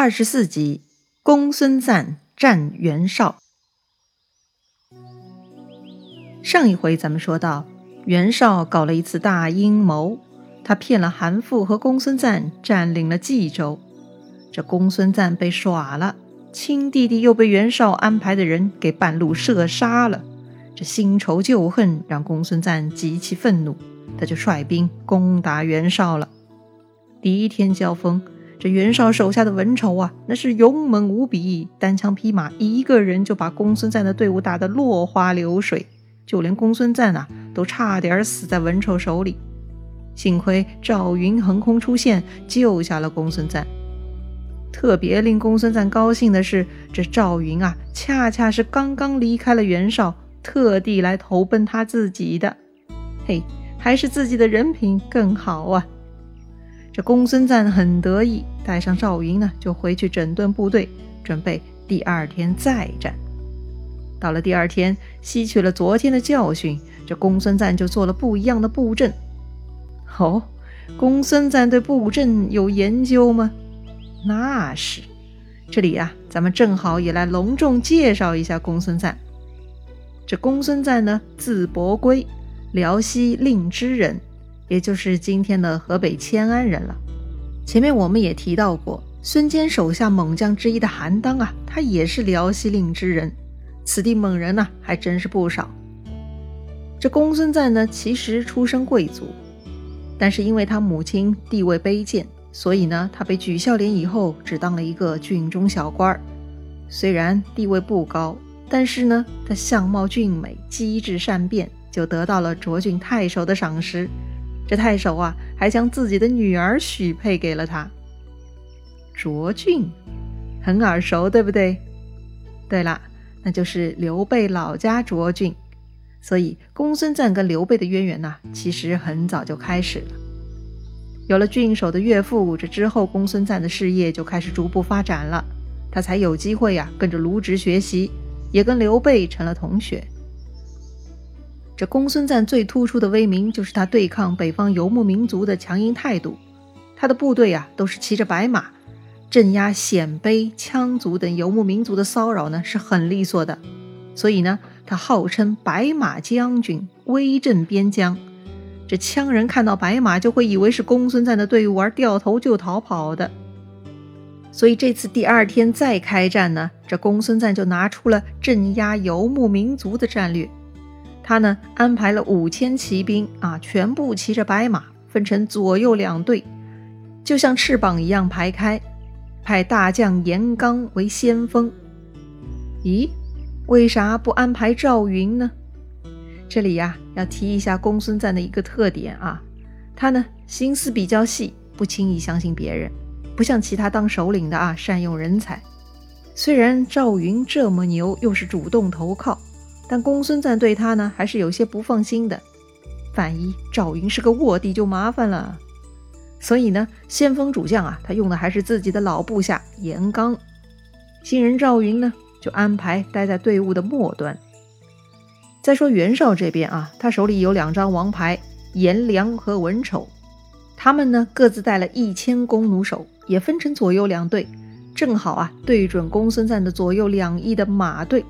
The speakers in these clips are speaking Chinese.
二十四集，公孙瓒战袁绍。上一回咱们说到，袁绍搞了一次大阴谋，他骗了韩馥和公孙瓒，占领了冀州。这公孙瓒被耍了，亲弟弟又被袁绍安排的人给半路射杀了。这新仇旧恨让公孙瓒极其愤怒，他就率兵攻打袁绍了。第一天交锋，这袁绍手下的文丑啊，那是勇猛无比，单枪匹马，一个人就把公孙瓒的队伍打得落花流水，就连公孙瓒啊，都差点死在文丑手里。幸亏赵云横空出现，救下了公孙瓒。特别令公孙瓒高兴的是，这赵云啊，恰恰是刚刚离开了袁绍，特地来投奔他自己的。嘿，还是自己的人品更好啊！这公孙瓒很得意，带上赵云呢，就回去整顿部队，准备第二天再战。到了第二天，吸取了昨天的教训，这公孙瓒就做了不一样的布阵。哦，公孙瓒对布阵有研究吗？那是。这里呀，咱们正好也来隆重介绍一下公孙瓒。这公孙瓒呢，字伯圭，辽西令枝人。也就是今天的河北迁安人了。前面我们也提到过，孙坚手下猛将之一的韩当啊，他也是辽西令之人。此地猛人呢，还真是不少。这公孙瓒呢，其实出身贵族，但是因为他母亲地位卑贱，所以呢，他被举孝廉以后，只当了一个郡中小官儿。虽然地位不高，但是呢，他相貌俊美，机智善变，就得到了涿郡太守的赏识。这太守啊，还将自己的女儿许配给了他。卓俊，很耳熟，对不对？对了，那就是刘备老家卓俊。所以公孙瓒跟刘备的渊源呢，其实很早就开始了。有了郡守的岳父，这之后公孙瓒的事业就开始逐步发展了，他才有机会呀，跟着卢植学习，也跟刘备成了同学。这公孙瓒最突出的威名，就是他对抗北方游牧民族的强硬态度。他的部队啊，都是骑着白马，镇压鲜卑、羌族等游牧民族的骚扰呢，是很利索的。所以呢，他号称白马将军，威震边疆。这羌人看到白马，就会以为是公孙瓒的队伍，而掉头就逃跑的。所以这次第二天再开战呢，这公孙瓒就拿出了镇压游牧民族的战略。他呢安排了五千骑兵啊，全部骑着白马，分成左右两队，就像翅膀一样排开，派大将严纲为先锋。咦，为啥不安排赵云呢？这里呀要提一下公孙瓒的一个特点啊，他呢心思比较细，不轻易相信别人，不像其他当首领的啊善用人才。虽然赵云这么牛，又是主动投靠。但公孙瓒对他呢，还是有些不放心的。万一赵云是个卧底，就麻烦了。所以呢，先锋主将啊，他用的还是自己的老部下严刚。新人赵云呢，就安排待在队伍的末端。再说袁绍这边啊，他手里有两张王牌，颜良和文丑，他们呢各自带了一千弓弩手，也分成左右两队，正好啊对准公孙瓒的左右两翼的马队。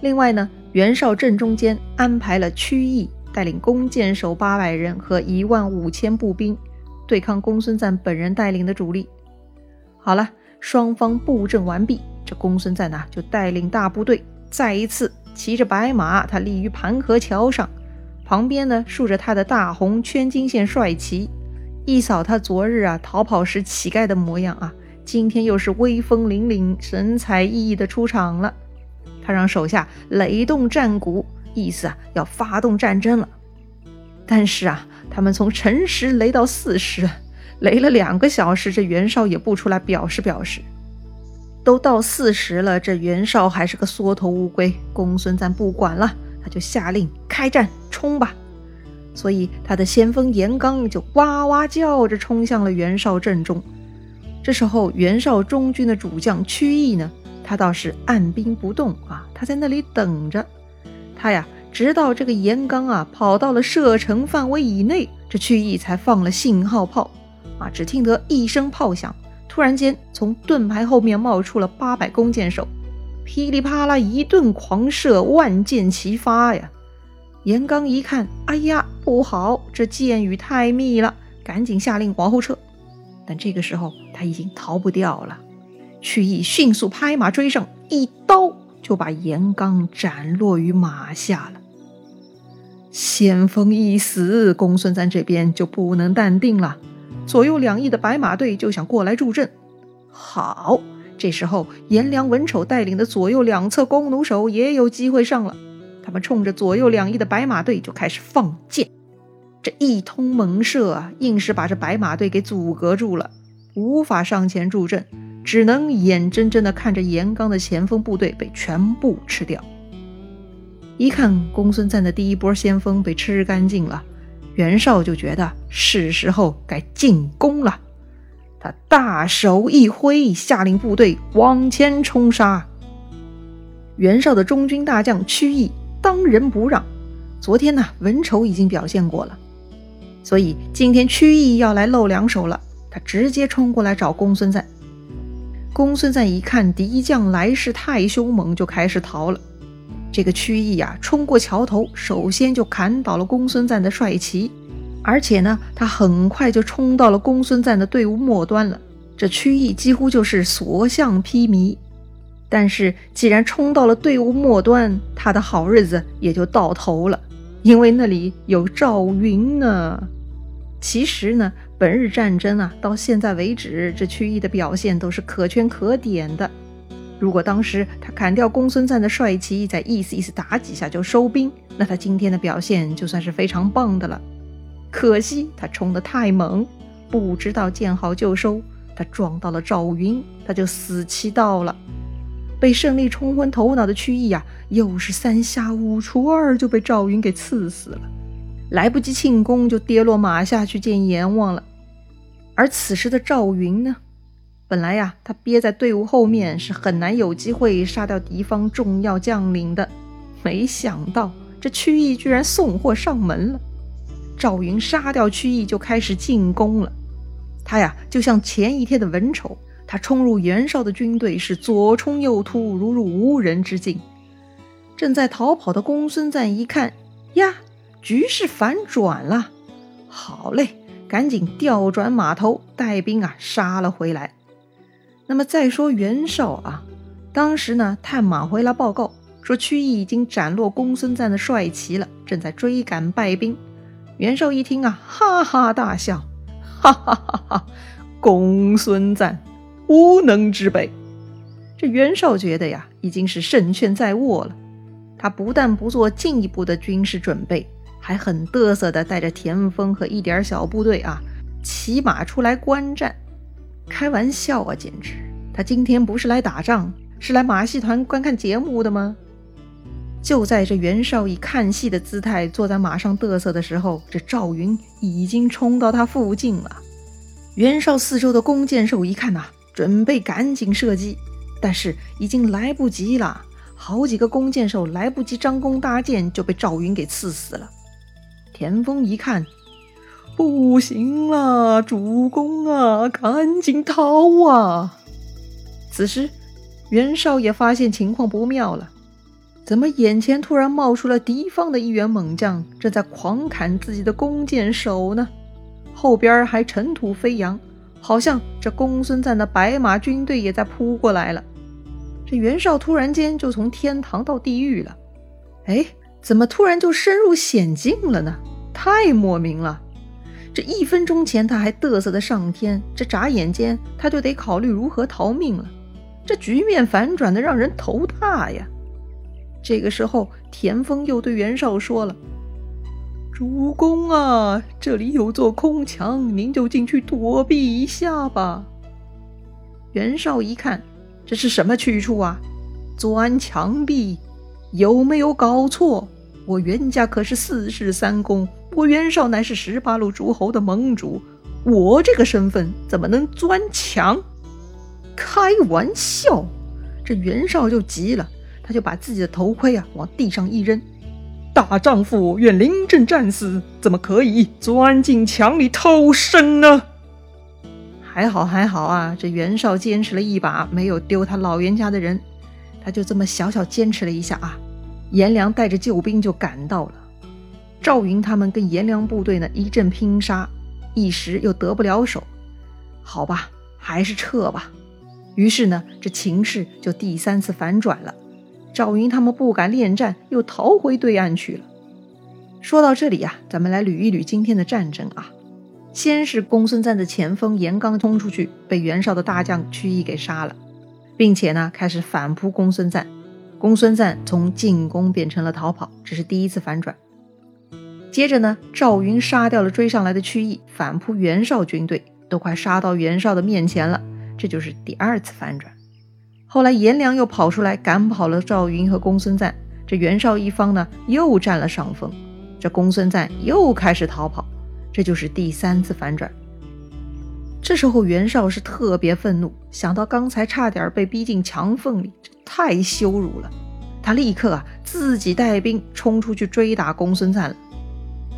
另外呢。袁绍正中间安排了曲义，带领弓箭手八百人和一万五千步兵，对抗公孙瓒本人带领的主力。好了，双方布阵完毕，这公孙瓒呐就带领大部队再一次骑着白马，他立于盘河桥上，旁边呢竖着他的大红圈金线帅旗，一扫他昨日啊逃跑时乞丐的模样啊，今天又是威风凛凛、神采奕奕的出场了。他让手下擂动战鼓，意思啊要发动战争了。但是啊，他们从辰时擂到巳时，擂了两个小时，这袁绍也不出来表示表示。都到巳时了，这袁绍还是个缩头乌龟。公孙瓒不管了，他就下令开战，冲吧！所以他的先锋严刚就哇哇叫着冲向了袁绍阵中。这时候，袁绍中军的主将曲义呢？他倒是按兵不动啊，他在那里等着。他呀，直到这个严刚啊跑到了射程范围以内，这曲义才放了信号炮啊。只听得一声炮响，突然间从盾牌后面冒出了八百弓箭手，噼里啪啦一顿狂射，万箭齐发呀！严刚一看，哎呀，不好，这箭雨太密了，赶紧下令往后撤。但这个时候他已经逃不掉了，曲义迅速拍马追上，一刀就把严刚斩落于马下了。先锋一死，公孙瓒这边就不能淡定了，左右两翼的白马队就想过来助阵。好，这时候颜良、文丑带领的左右两侧弓弩手也有机会上了。他们冲着左右两翼的白马队就开始放箭，这一通猛射，硬是把这白马队给阻隔住了，无法上前助阵，只能眼睁睁地看着严刚的前锋部队被全部吃掉。一看公孙瓒的第一波先锋被吃干净了，袁绍就觉得是时候该进攻了，他大手一挥，下令部队往前冲杀。袁绍的中军大将曲义。当仁不让。昨天呢，文丑已经表现过了，所以今天曲义要来露两手了。他直接冲过来找公孙瓒。公孙瓒一看敌将来势太凶猛，就开始逃了。这个曲义呀，冲过桥头，首先就砍倒了公孙瓒的帅旗，而且呢，他很快就冲到了公孙瓒的队伍末端了。这曲义几乎就是所向披靡。但是，既然冲到了队伍末端，他的好日子也就到头了，因为那里有赵云呢。其实呢，本日战争啊，到现在为止，这曲义的表现都是可圈可点的。如果当时他砍掉公孙瓒的帅旗，再意思意思打几下就收兵，那他今天的表现就算是非常棒的了。可惜他冲得太猛，不知道见好就收，他撞到了赵云，他就死期到了。被胜利冲昏头脑的曲义呀，又是三下五除二就被赵云给刺死了，来不及庆功就跌落马下去见阎王了。而此时的赵云呢，本来呀，他憋在队伍后面是很难有机会杀掉敌方重要将领的，没想到这曲义居然送货上门了。赵云杀掉曲义就开始进攻了，他呀，就像前一天的文丑。他冲入袁绍的军队，是左冲右突，如入无人之境。正在逃跑的公孙瓒一看，呀，局势反转了，好嘞，赶紧调转马头，带兵啊杀了回来。那么再说袁绍啊，当时呢，探马回来报告说，曲义已经斩落公孙瓒的帅旗了，正在追赶败兵。袁绍一听啊，哈哈大笑，哈哈哈哈，公孙瓒。无能之辈，这袁绍觉得呀，已经是胜券在握了。他不但不做进一步的军事准备，还很嘚瑟的带着田丰和一点小部队啊，骑马出来观战。开玩笑啊，简直！他今天不是来打仗，是来马戏团观看节目的吗？就在这袁绍以看戏的姿态坐在马上嘚瑟的时候，这赵云已经冲到他附近了。袁绍四周的弓箭手一看呐。准备赶紧射击，但是已经来不及了。好几个弓箭手来不及张弓搭箭，就被赵云给刺死了。田丰一看，不行了，主公啊，赶紧逃啊！此时，袁绍也发现情况不妙了，怎么眼前突然冒出了敌方的一员猛将，正在狂砍自己的弓箭手呢？后边还尘土飞扬。好像这公孙瓒的白马军队也在扑过来了。这袁绍突然间就从天堂到地狱了，哎，怎么突然就深入险境了呢？太莫名了。这一分钟前他还嘚瑟的上天，这眨眼间他就得考虑如何逃命了。这局面反转的让人头大呀。这个时候，田丰又对袁绍说了。主公啊，这里有座空墙，您就进去躲避一下吧。袁绍一看，这是什么去处啊？钻墙壁？有没有搞错？我袁家可是四世三公，我袁绍乃是十八路诸侯的盟主，我这个身份怎么能钻墙？开玩笑！这袁绍就急了，他就把自己的头盔啊往地上一扔。大丈夫愿临阵战死，怎么可以钻进墙里偷生呢？还好还好啊，这袁绍坚持了一把，没有丢他老袁家的人。他就这么小小坚持了一下啊，颜良带着救兵就赶到了。赵云他们跟颜良部队呢一阵拼杀，一时又得不了手。好吧，还是撤吧。于是呢，这情势就第三次反转了。赵云他们不敢恋战，又逃回对岸去了。说到这里呀，咱们来捋一捋今天的战争啊。先是公孙瓒的前锋严刚冲出去，被袁绍的大将曲义给杀了。并且呢，开始反扑公孙瓒，公孙瓒从进攻变成了逃跑，这是第一次反转。接着呢，赵云杀掉了追上来的曲义，反扑袁绍军队，都快杀到袁绍的面前了，这就是第二次反转。后来颜良又跑出来赶跑了赵云和公孙瓒，这袁绍一方呢又占了上风，这公孙瓒又开始逃跑，这就是第三次反转。这时候袁绍是特别愤怒，想到刚才差点被逼进墙缝里，这太羞辱了。他立刻啊自己带兵冲出去追打公孙瓒了。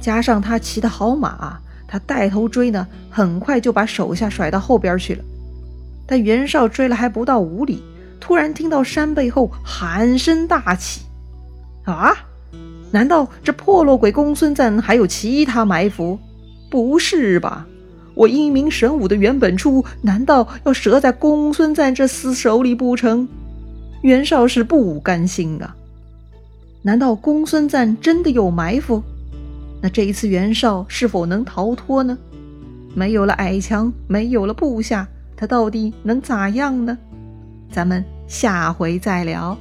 加上他骑的好马，他带头追呢，很快就把手下甩到后边去了。但袁绍追了还不到五里，突然听到山背后喊声大起：“啊，难道这破落鬼公孙瓒还有其他埋伏？不是吧？”我英明神武的原本处，难道要折在公孙瓒这厮手里不成？袁绍是不甘心啊！难道公孙瓒真的有埋伏？那这一次袁绍是否能逃脱呢？没有了矮墙，没有了部下，他到底能咋样呢？咱们下回再聊。